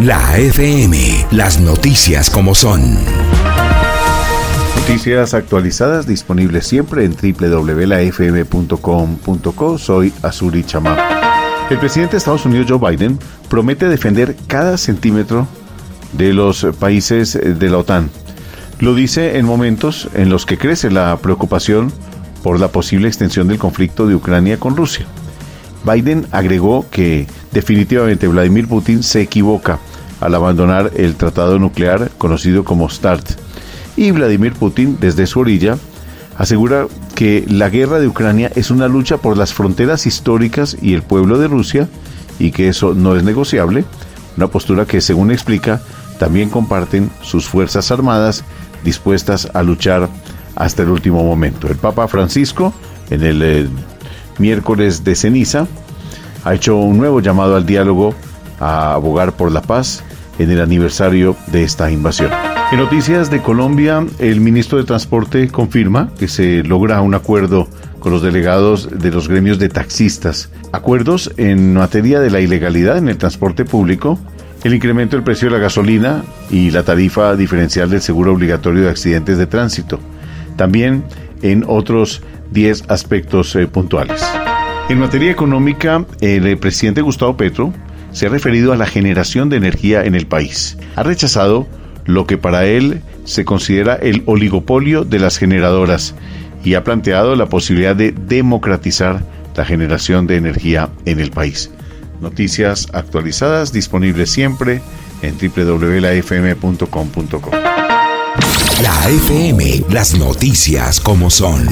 La FM, las noticias como son. Noticias actualizadas disponibles siempre en www.lafm.com.co. Soy Azuri Chamá. El presidente de Estados Unidos, Joe Biden, promete defender cada centímetro de los países de la OTAN. Lo dice en momentos en los que crece la preocupación por la posible extensión del conflicto de Ucrania con Rusia. Biden agregó que definitivamente Vladimir Putin se equivoca al abandonar el tratado nuclear conocido como START. Y Vladimir Putin, desde su orilla, asegura que la guerra de Ucrania es una lucha por las fronteras históricas y el pueblo de Rusia y que eso no es negociable, una postura que según explica también comparten sus fuerzas armadas dispuestas a luchar hasta el último momento. El Papa Francisco, en el eh, miércoles de ceniza, ha hecho un nuevo llamado al diálogo a abogar por la paz en el aniversario de esta invasión. En noticias de Colombia, el ministro de Transporte confirma que se logra un acuerdo con los delegados de los gremios de taxistas. Acuerdos en materia de la ilegalidad en el transporte público, el incremento del precio de la gasolina y la tarifa diferencial del seguro obligatorio de accidentes de tránsito. También en otros 10 aspectos eh, puntuales. En materia económica, el presidente Gustavo Petro se ha referido a la generación de energía en el país. Ha rechazado lo que para él se considera el oligopolio de las generadoras y ha planteado la posibilidad de democratizar la generación de energía en el país. Noticias actualizadas disponibles siempre en www.lafm.com.co. La FM, las noticias como son.